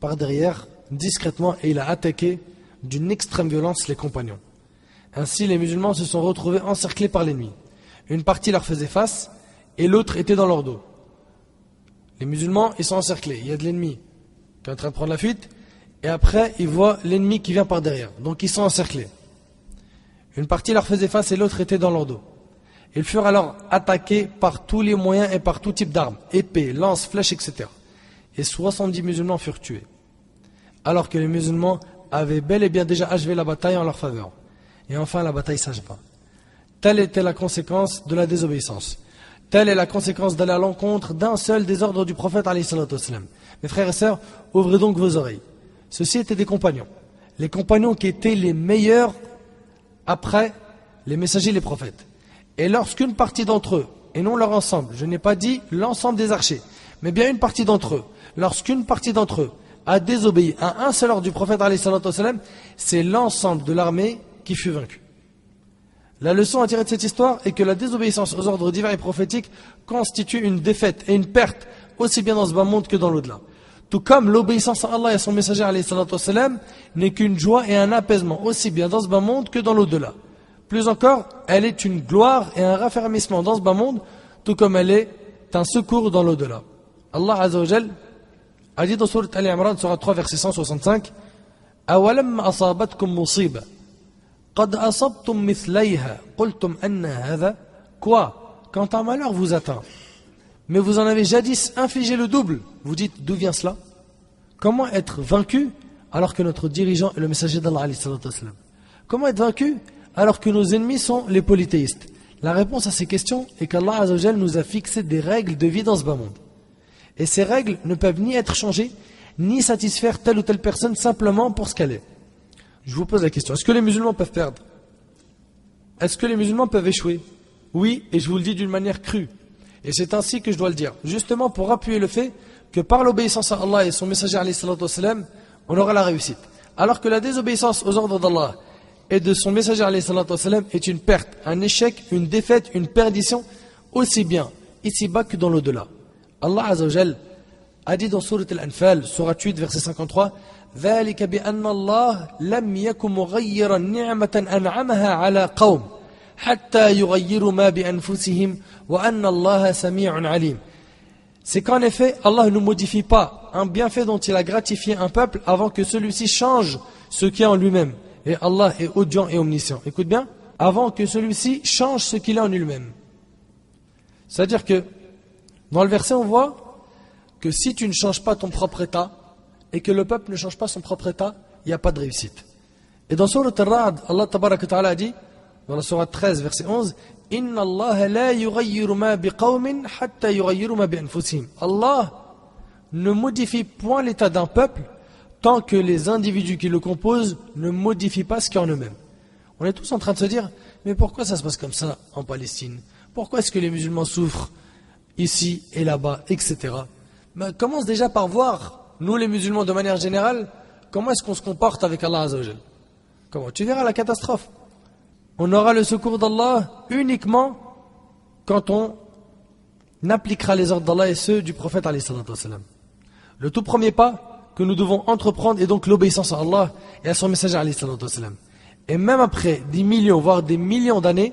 par derrière, discrètement, et il a attaqué d'une extrême violence les compagnons. Ainsi, les musulmans se sont retrouvés encerclés par l'ennemi. Une partie leur faisait face, et l'autre était dans leur dos. Les musulmans, ils sont encerclés, il y a de l'ennemi qui est en train de prendre la fuite, et après, ils voient l'ennemi qui vient par derrière. Donc, ils sont encerclés. Une partie leur faisait face et l'autre était dans leur dos. Ils furent alors attaqués par tous les moyens et par tout type d'armes, épées, lances, flèches, etc. Et 70 musulmans furent tués. Alors que les musulmans avaient bel et bien déjà achevé la bataille en leur faveur. Et enfin, la bataille s'acheva. Telle était la conséquence de la désobéissance. Telle est la conséquence d'aller à l'encontre d'un seul des ordres du prophète. Mes frères et sœurs, ouvrez donc vos oreilles. Ceux-ci étaient des compagnons. Les compagnons qui étaient les meilleurs après les messagers et les prophètes. Et lorsqu'une partie d'entre eux, et non leur ensemble, je n'ai pas dit l'ensemble des archers, mais bien une partie d'entre eux, lorsqu'une partie d'entre eux a désobéi à un seul ordre du prophète, c'est l'ensemble de l'armée qui fut vaincu. La leçon à tirer de cette histoire est que la désobéissance aux ordres divins et prophétiques constitue une défaite et une perte, aussi bien dans ce bas monde que dans l'au-delà. Tout comme l'obéissance à Allah et à son messager n'est qu'une joie et un apaisement, aussi bien dans ce bas monde que dans l'au-delà. Plus encore, elle est une gloire et un raffermissement dans ce bas monde, tout comme elle est un secours dans l'au-delà. Allah Azzawajal a dit dans Surat Al-Imran, 3, verset 165, «» قَدْ أَصَبْتُمْ مِثْلَيْهَا قُلْتُمْ أَنَّ هَذَا Quoi Quand un malheur vous atteint, mais vous en avez jadis infligé le double, vous dites d'où vient cela Comment être vaincu alors que notre dirigeant est le messager d'Allah Comment être vaincu alors que nos ennemis sont les polythéistes La réponse à ces questions est qu'Allah nous a fixé des règles de vie dans ce bas monde. Et ces règles ne peuvent ni être changées, ni satisfaire telle ou telle personne simplement pour ce qu'elle est. Je vous pose la question, est-ce que les musulmans peuvent perdre? Est-ce que les musulmans peuvent échouer? Oui, et je vous le dis d'une manière crue. Et c'est ainsi que je dois le dire, justement pour appuyer le fait que par l'obéissance à Allah et son messager, on aura la réussite. Alors que la désobéissance aux ordres d'Allah et de son messager est une perte, un échec, une défaite, une perdition, aussi bien ici-bas que dans l'au-delà. Allah a dit dans Surat Al-Anfal, Surat 8, verset 53, ذلك بأن الله لم يكن مغيرا نعمة أنعمها على قوم حتى يغيروا ما بأنفسهم وأن الله سميع عليم C'est qu'en effet, Allah ne modifie pas un bienfait dont il a gratifié un peuple avant que celui-ci change ce qui est en lui-même. Et Allah est audient et omniscient. Écoute bien, avant que celui-ci change ce qu'il est en lui-même. C'est-à-dire que dans le verset, on voit que si tu ne changes pas ton propre état et que le peuple ne change pas son propre état, il n'y a pas de réussite. Et dans Surat Al-Ra'd, Allah ta'ala dit, dans la Surat 13, verset 11, Inna Allah la ma biqawmin hatta ma Allah ne modifie point l'état d'un peuple tant que les individus qui le composent ne modifient pas ce qu'il y a en eux-mêmes. On est tous en train de se dire, mais pourquoi ça se passe comme ça en Palestine? Pourquoi est-ce que les musulmans souffrent ici et là-bas, etc. Commence déjà par voir, nous les musulmans de manière générale, comment est-ce qu'on se comporte avec Allah Azzawajal. Comment? Tu verras la catastrophe. On aura le secours d'Allah uniquement quand on appliquera les ordres d'Allah et ceux du prophète Le tout premier pas que nous devons entreprendre est donc l'obéissance à Allah et à son messager Et même après des millions, voire des millions d'années,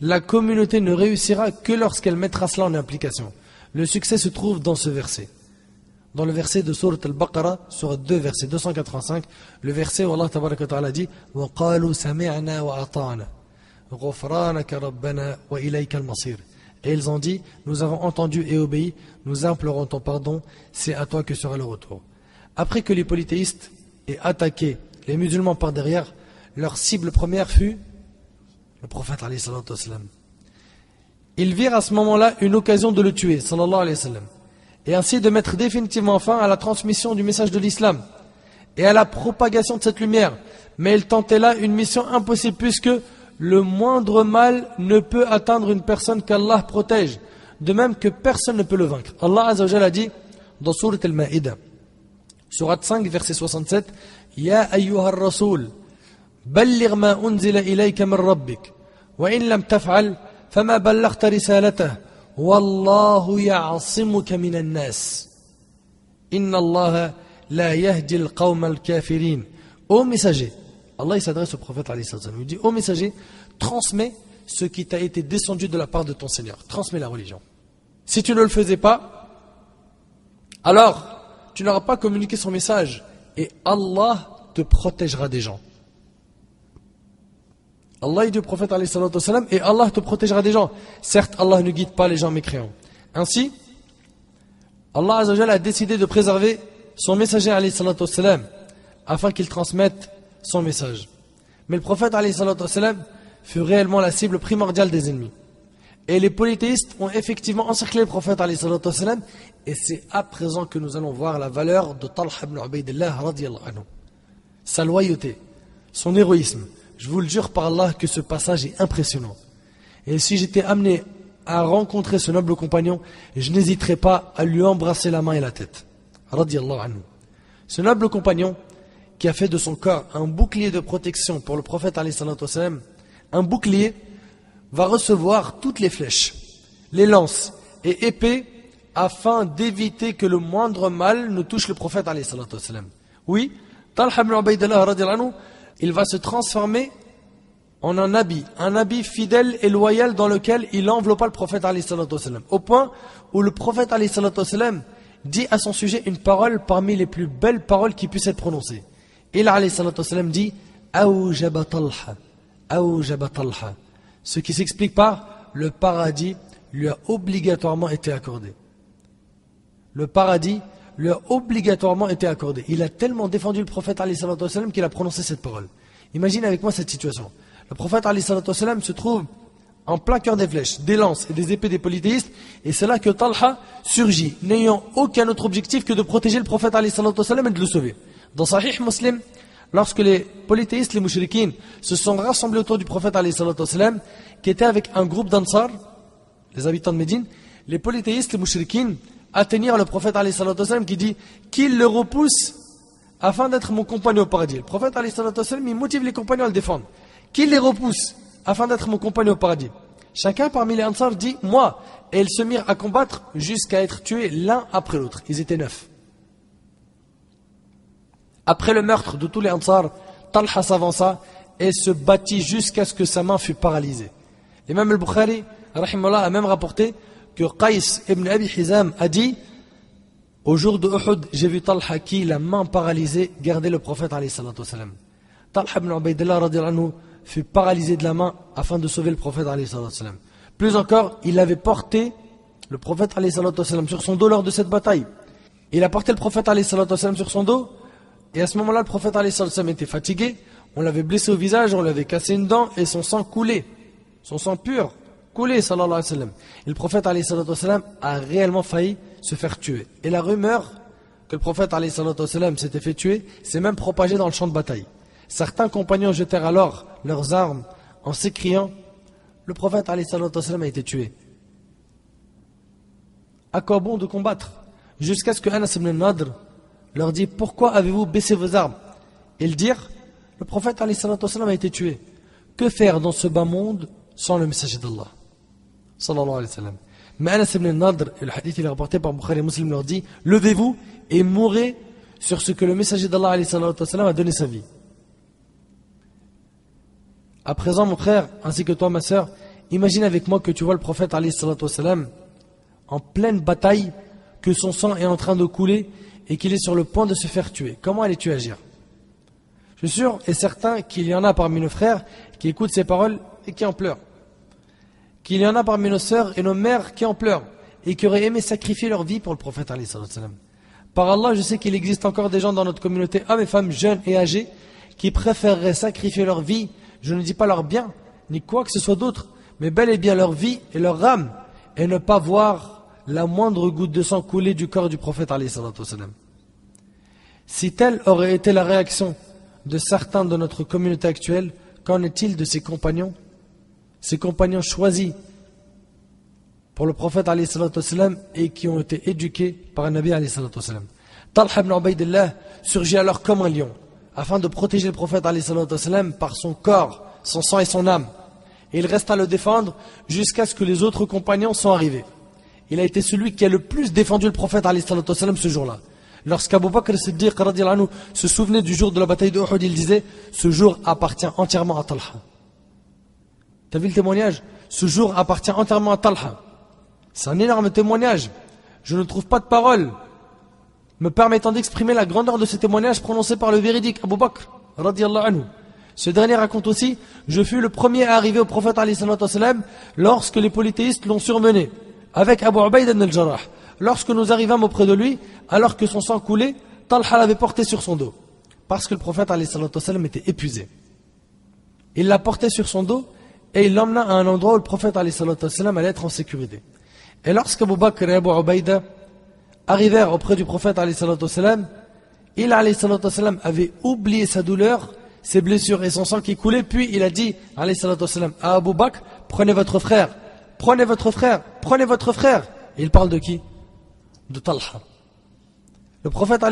la communauté ne réussira que lorsqu'elle mettra cela en application. Le succès se trouve dans ce verset Dans le verset de Surat al-Baqarah, sur 2, verset 285, le verset où Allah ta'ala dit وَقَالُوا سَمِعْنَا وَأَطَعْنَا غُفْرَانَكَ رَبَّنَا وَإِلَيْكَ الْمَصِيرُ Et ils ont dit, nous avons entendu et obéi, nous implorons ton pardon, c'est à toi que sera le retour. Après que les polythéistes aient attaqué les musulmans par derrière, leur cible première fut le prophète alayhi Ils virent à ce moment-là une occasion de le tuer, sallallahu alayhi wa et ainsi de mettre définitivement fin à la transmission du message de l'islam et à la propagation de cette lumière. Mais il tentait là une mission impossible puisque le moindre mal ne peut atteindre une personne qu'Allah protège, de même que personne ne peut le vaincre. Allah Azzawajal a dit dans Surat Al-Ma'ida, Surat 5, verset 67, Ya ayyuhar rasoul, balligh ma unzila ilayka min rabbik, wa in lam والله يعصمك من الناس إن الله لا يهدي القوم الكافرين Ô messager, Allah il s'adresse au prophète il dit Ô messager, transmets ce qui t'a été descendu de la part de ton Seigneur, transmets la religion. Si tu ne le faisais pas, alors tu n'auras pas communiqué son message et Allah te protégera des gens. Allah dit au prophète et Allah te protégera des gens. Certes, Allah ne guide pas les gens mécréants. Ainsi, Allah a décidé de préserver son messager afin qu'il transmette son message. Mais le prophète fut réellement la cible primordiale des ennemis. Et les polythéistes ont effectivement encerclé le prophète et c'est à présent que nous allons voir la valeur de Talha ibn Ubaidillah Sa loyauté, son héroïsme, je vous le jure par Allah que ce passage est impressionnant. Et si j'étais amené à rencontrer ce noble compagnon, je n'hésiterais pas à lui embrasser la main et la tête. anhu. Ce noble compagnon, qui a fait de son corps un bouclier de protection pour le prophète un bouclier va recevoir toutes les flèches, les lances et épées afin d'éviter que le moindre mal ne touche le prophète Oui, Talha ibn il va se transformer en un habit, un habit fidèle et loyal dans lequel il enveloppa le prophète au point où le prophète dit à son sujet une parole parmi les plus belles paroles qui puissent être prononcées. Il dit ce qui s'explique par le paradis lui a obligatoirement été accordé. Le paradis lui a obligatoirement été accordé. Il a tellement défendu le prophète qu'il a prononcé cette parole. Imagine avec moi cette situation. Le prophète se trouve en plein cœur des flèches, des lances et des épées des polythéistes, et c'est là que Talha surgit, n'ayant aucun autre objectif que de protéger le prophète et de le sauver. Dans Sahih Muslim, lorsque les polythéistes, les mouchriquines, se sont rassemblés autour du prophète qui était avec un groupe d'Ansar, les habitants de Médine, les polythéistes, les mouchriquines, atteignir le prophète qui dit qu'il le repousse afin d'être mon compagnon au paradis. Le prophète motive les compagnons à le défendre. Qu'il les repousse afin d'être mon compagnon au paradis. Chacun parmi les Ansar dit moi. Et ils se mirent à combattre jusqu'à être tués l'un après l'autre. Ils étaient neuf. Après le meurtre de tous les Ansar, Talha s'avança et se battit jusqu'à ce que sa main fût paralysée. L'imam al-Bukhari a même rapporté que Qais ibn Abi Hizam a dit Au jour de Uhud, j'ai vu Talha qui, la main paralysée, garder le prophète. Talha ibn Ubaidillah fut paralysé de la main afin de sauver le prophète. Plus encore, il avait porté le prophète sur son dos lors de cette bataille. Il a porté le prophète sur son dos, et à ce moment-là, le prophète était fatigué, on l'avait blessé au visage, on l'avait cassé une dent, et son sang coulait, son sang pur Et le prophète a réellement failli se faire tuer. Et la rumeur que le prophète s'était fait tuer s'est même propagée dans le champ de bataille. Certains compagnons jetèrent alors leurs armes en s'écriant Le prophète a été tué. À quoi bon de combattre? Jusqu'à ce que Anas ibn Nadr leur dit Pourquoi avez-vous baissé vos armes? Ils dirent Le prophète a été tué. Que faire dans ce bas monde sans le messager d'Allah? Mais Anas ibn Nadr, le hadith il est rapporté par Bukhari Muslim, leur dit Levez-vous et mourrez sur ce que le messager d'Allah a donné sa vie. À présent, mon frère, ainsi que toi, ma soeur, imagine avec moi que tu vois le prophète en pleine bataille, que son sang est en train de couler et qu'il est sur le point de se faire tuer. Comment allais-tu agir? Je suis sûr et certain qu'il y en a parmi nos frères qui écoutent ces paroles et qui en pleurent. Qu'il y en a parmi nos sœurs et nos mères qui en pleurent et qui auraient aimé sacrifier leur vie pour le prophète. Par Allah, je sais qu'il existe encore des gens dans notre communauté, hommes et femmes jeunes et âgés, qui préféreraient sacrifier leur vie je ne dis pas leur bien, ni quoi que ce soit d'autre, mais bel et bien leur vie et leur âme, et ne pas voir la moindre goutte de sang couler du corps du prophète. Si telle aurait été la réaction de certains de notre communauté actuelle, qu'en est-il de ses compagnons? Ces compagnons choisis pour le prophète et qui ont été éduqués par un Nabi Talha ibn Ubaidillah surgit alors comme un lion afin de protéger le prophète par son corps, son sang et son âme. Et il resta le défendre jusqu'à ce que les autres compagnons soient arrivés. Il a été celui qui a le plus défendu le prophète ce jour-là. Lorsqu'Abu Bakr Siddiq se souvenait du jour de la bataille de Uhud, il disait Ce jour appartient entièrement à Talha. T'as vu le témoignage? Ce jour appartient entièrement à Talha. C'est un énorme témoignage. Je ne trouve pas de parole me permettant d'exprimer la grandeur de ce témoignage prononcé par le véridique Abu Bakr anhu. Ce dernier raconte aussi Je fus le premier à arriver au prophète lorsque les polythéistes l'ont surmené, avec Abu Ubaid al-Jarrah. Lorsque nous arrivâmes auprès de lui, alors que son sang coulait, Talha l'avait porté sur son dos, parce que le prophète était épuisé. Il l'a porté sur son dos et il l'emmena à un endroit où le prophète allait être en sécurité. Et lorsque Abu Bakr et Abu Ubaida arrivèrent auprès du prophète il avait oublié sa douleur, ses blessures et son sang qui coulait, puis il a dit à Abu Bakr, prenez votre frère, prenez votre frère, prenez votre frère. Il parle de qui? De Talha. Le prophète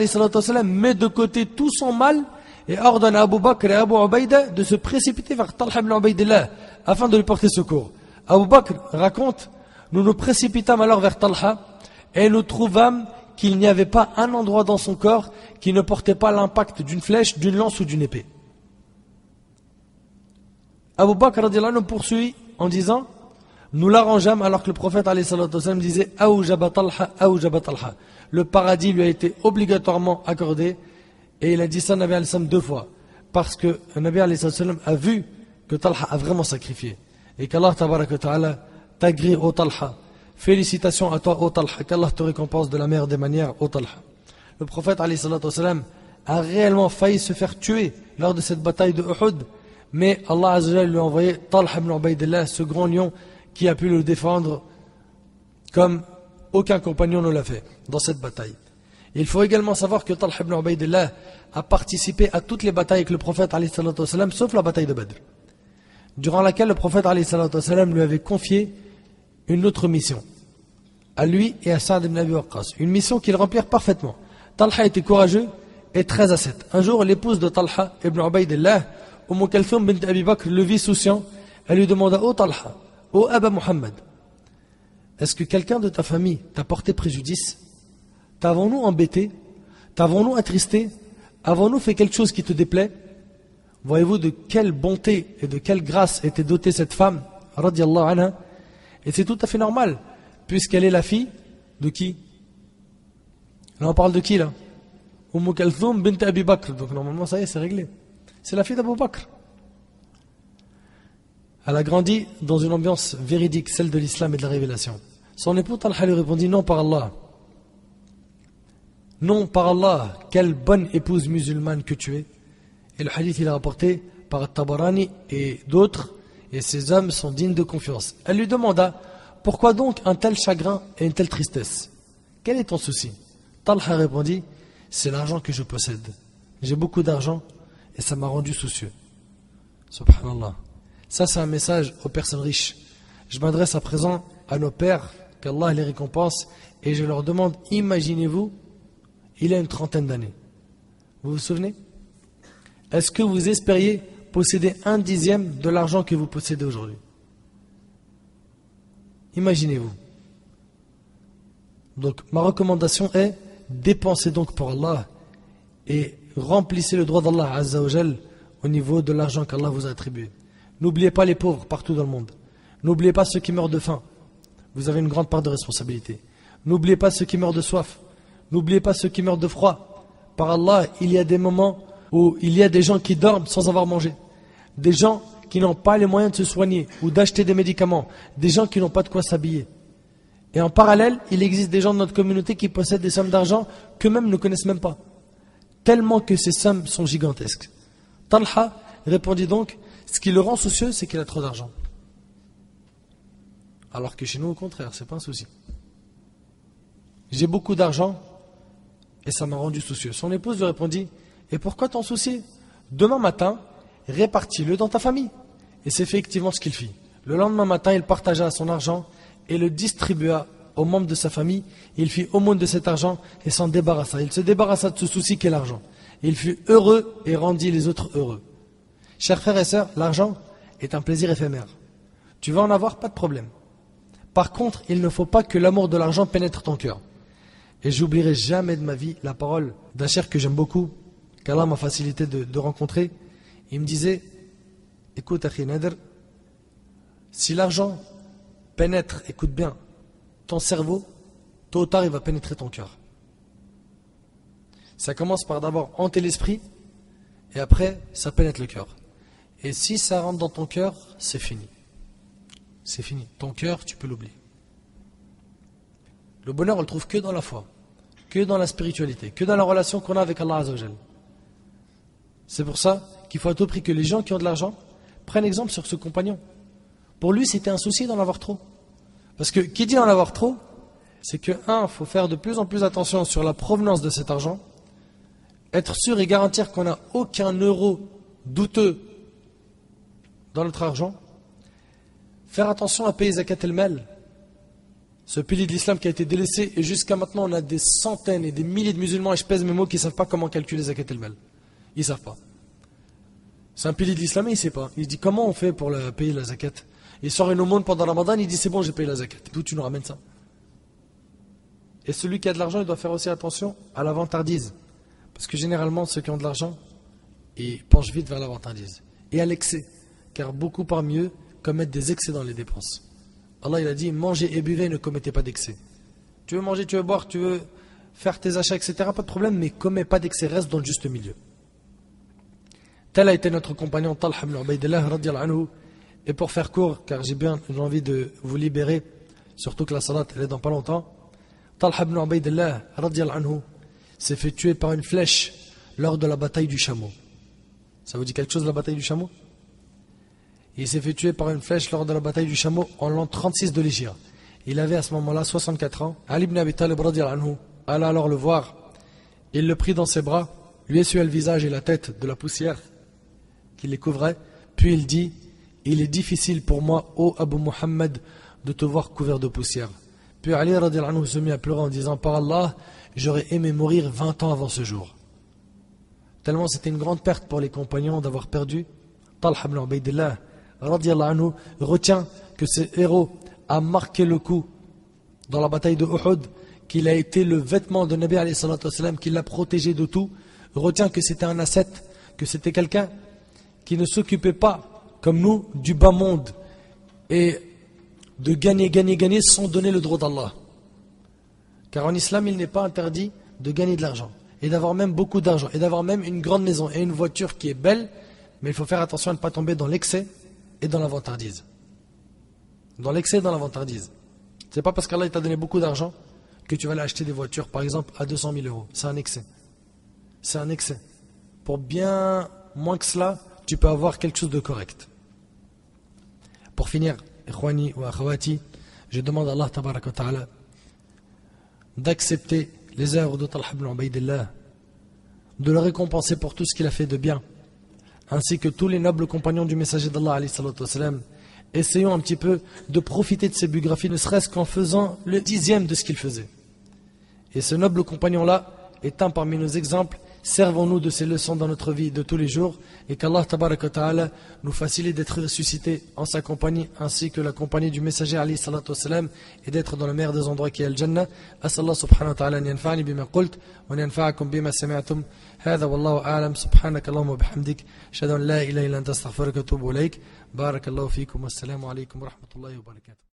met de côté tout son mal et ordonne à Abu Bakr et à Abu Ubaida de se précipiter vers Talha ibn Ubaidillah afin de lui porter secours. Abu Bakr raconte, nous nous précipitâmes alors vers Talha et nous trouvâmes qu'il n'y avait pas un endroit dans son corps qui ne portait pas l'impact d'une flèche, d'une lance ou d'une épée. Abu Bakr nous poursuit en disant Nous l'arrangeâmes alors que le prophète disait Le paradis lui a été obligatoirement accordé et il a dit ça à Nabi deux fois. Parce que Nabi a vu que Talha a vraiment sacrifié. Et qu'Allah t'agrée au Talha. Félicitations à toi, ô Talha, qu'Allah te récompense de la meilleure des manières, ô Talha. Le prophète a réellement failli se faire tuer lors de cette bataille de Uhud, mais Allah lui a envoyé Talha ibn Ubaidillah, ce grand lion qui a pu le défendre comme aucun compagnon ne l'a fait dans cette bataille. Il faut également savoir que Talha ibn Ubaidillah a participé à toutes les batailles avec le prophète sauf la bataille de Badr, durant laquelle le prophète lui avait confié une autre mission, à lui et à Saad ibn Abi Waqqas, une mission qu'ils remplirent parfaitement. Talha était courageux et très ascète. Un jour, l'épouse de Talha ibn Ubaidillah, Umm Kalthum bint Abi le vit souciant, elle lui demanda Ô Talha, ô Abba Muhammad, est-ce que quelqu'un de ta famille t'a porté préjudice? T'avons-nous embêté T'avons-nous attristé Avons-nous fait quelque chose qui te déplaît Voyez-vous de quelle bonté et de quelle grâce était dotée cette femme, et c'est tout à fait normal, puisqu'elle est la fille de qui Là, on parle de qui là Umm bint Abi Bakr. Donc normalement, ça y est, c'est réglé. C'est la fille d'Abu Bakr. Elle a grandi dans une ambiance véridique, celle de l'islam et de la révélation. Son époux Talha lui répondit Non par Allah. Non par Allah, quelle bonne épouse musulmane que tu es. Et le hadith il est rapporté par Tabarani et d'autres, et ces hommes sont dignes de confiance. Elle lui demanda Pourquoi donc un tel chagrin et une telle tristesse? Quel est ton souci? Talha répondit C'est l'argent que je possède. J'ai beaucoup d'argent et ça m'a rendu soucieux. Subhanallah. Ça, c'est un message aux personnes riches. Je m'adresse à présent à nos pères, qu'Allah les récompense, et je leur demande imaginez-vous, il a une trentaine d'années. Vous vous souvenez? Est-ce que vous espériez posséder un dixième de l'argent que vous possédez aujourd'hui? Imaginez-vous. Donc, ma recommandation est dépensez donc pour Allah et remplissez le droit d'Allah Azzawajal au niveau de l'argent qu'Allah vous a attribué. N'oubliez pas les pauvres partout dans le monde. N'oubliez pas ceux qui meurent de faim. Vous avez une grande part de responsabilité. N'oubliez pas ceux qui meurent de soif. N'oubliez pas ceux qui meurent de froid. Par Allah, il y a des moments où il y a des gens qui dorment sans avoir mangé. Des gens qui n'ont pas les moyens de se soigner ou d'acheter des médicaments. Des gens qui n'ont pas de quoi s'habiller. Et en parallèle, il existe des gens de notre communauté qui possèdent des sommes d'argent qu'eux-mêmes ne connaissent même pas. Tellement que ces sommes sont gigantesques. Talha répondit donc ce qui le rend soucieux, c'est qu'il a trop d'argent. Alors que chez nous, au contraire, c'est pas un souci. J'ai beaucoup d'argent et ça m'a rendu soucieux. Son épouse lui répondit Et pourquoi t'en soucier Demain matin, répartis-le dans ta famille. Et c'est effectivement ce qu'il fit. Le lendemain matin, il partagea son argent et le distribua aux membres de sa famille. Il fit aumône de cet argent et s'en débarrassa. Il se débarrassa de ce souci qu'est l'argent. Il fut heureux et rendit les autres heureux. Chers frères et sœurs, l'argent est un plaisir éphémère. Tu vas en avoir, pas de problème. Par contre, il ne faut pas que l'amour de l'argent pénètre ton cœur. Et j'oublierai jamais de ma vie la parole d'un cher que j'aime beaucoup, qu'Allah m'a facilité de, rencontrer. Il me disait, écoute Akhi si l'argent pénètre, écoute bien, ton cerveau, tôt ou tard il va pénétrer ton cœur. Ça commence par d'abord hanter l'esprit, et après ça pénètre le cœur. Et si ça rentre dans ton cœur, c'est fini. C'est fini. Ton cœur, tu peux l'oublier. Le bonheur, on le trouve que dans la foi, que dans la spiritualité, que dans la relation qu'on a avec Allah Azzawajal. C'est pour ça qu'il faut à tout prix que les gens qui ont de l'argent prennent exemple sur ce compagnon. Pour lui, c'était un souci d'en avoir trop. Parce que qui dit en avoir trop, c'est que, un, il faut faire de plus en plus attention sur la provenance de cet argent, être sûr et garantir qu'on n'a aucun euro douteux dans notre argent, faire attention à payer zakat el-mal, ce pilier de l'islam qui a été délaissé, et jusqu'à maintenant on a des centaines et des milliers de musulmans, et je pèse mes mots, qui ne savent pas comment calculer zakat el-mal. Ils ne savent pas. C'est un pilier de l'islam, il ne sait pas. Il dit comment on fait pour payer la zakat? Il sort une aumône pendant Ramadan, il dit c'est bon, j'ai payé la zakat. D'où tu nous ramènes ça? Et celui qui a de l'argent, il doit faire aussi attention à la vantardise. Parce que généralement, ceux qui ont de l'argent, ils penchent vite vers la vantardise. Et à l'excès car beaucoup parmi eux commettent des excès dans les dépenses. Allah il a dit mangez et buvez, ne commettez pas d'excès. Tu veux manger, tu veux boire, tu veux faire tes achats, etc. Pas de problème, mais commets pas d'excès, reste dans le juste milieu. Tel a été notre compagnon Talha ibn Ubaidillah anhu. Et pour faire court, car j'ai bien envie de vous libérer, surtout que la salat elle est dans pas longtemps, Talha ibn Ubaidillah anhu s'est fait tuer par une flèche lors de la bataille du chameau. Ça vous dit quelque chose la bataille du chameau? Il s'est fait tuer par une flèche lors de la bataille du chameau en l'an 36 de l'Égypte. Il avait à ce moment-là 64 ans. Ali ibn Abi Talib alla alors le voir. Il le prit dans ses bras, lui essuya le visage et la tête de la poussière qui les couvrait. Puis il dit Il est difficile pour moi, ô Abu Muhammad, de te voir couvert de poussière. Puis Ali anhu se mit à pleurer en disant Par Allah, j'aurais aimé mourir 20 ans avant ce jour. Tellement c'était une grande perte pour les compagnons d'avoir perdu Talha ibn anhu, retient que ce héros a marqué le coup dans la bataille de Uhud, qu'il a été le vêtement de Nabi qui l'a protégé de tout, retient que c'était un ascète, que c'était quelqu'un qui ne s'occupait pas, comme nous, du bas monde et de gagner, gagner, gagner sans donner le droit d'Allah. Car en islam, il n'est pas interdit de gagner de l'argent et d'avoir même beaucoup d'argent et d'avoir même une grande maison et une voiture qui est belle, mais il faut faire attention à ne pas tomber dans l'excès et dans la vantardise. Dans l'excès et dans la vantardise. C'est pas parce qu'Allah t'a donné beaucoup d'argent que tu vas aller acheter des voitures, par exemple, à 200 000 euros. C'est un excès. C'est un excès. Pour bien moins que cela, tu peux avoir quelque chose de correct. Pour finir, Ikhwani ou Akhawati, je demande à Allah ta'ala d'accepter les œuvres de Talha de le récompenser pour tout ce qu'il a fait de bien, ainsi que tous les nobles compagnons du messager d'Allah, essayons un petit peu de profiter de ses biographies, ne serait-ce qu'en faisant le dixième de ce qu'il faisait. Et ce noble compagnon-là est un parmi nos exemples Servons-nous de ces leçons dans notre vie de tous les jours et qu'Allah ta'ala nous facilite d'être ressuscités en sa compagnie ainsi que la compagnie du messager et d'être dans le meilleur des endroits qui est le Jannah. Asallah subhanahu wa ta'ala an bima qult wa yanfa'akum bima sami'tum. هذا والله أعلم. سبحانك اللهم وبحمدك. أشهد أن لا إله إلا أنت أستغفرك وأتوب إليك. بارك الله فيكم. والسلام عليكم ورحمة الله وبركاته.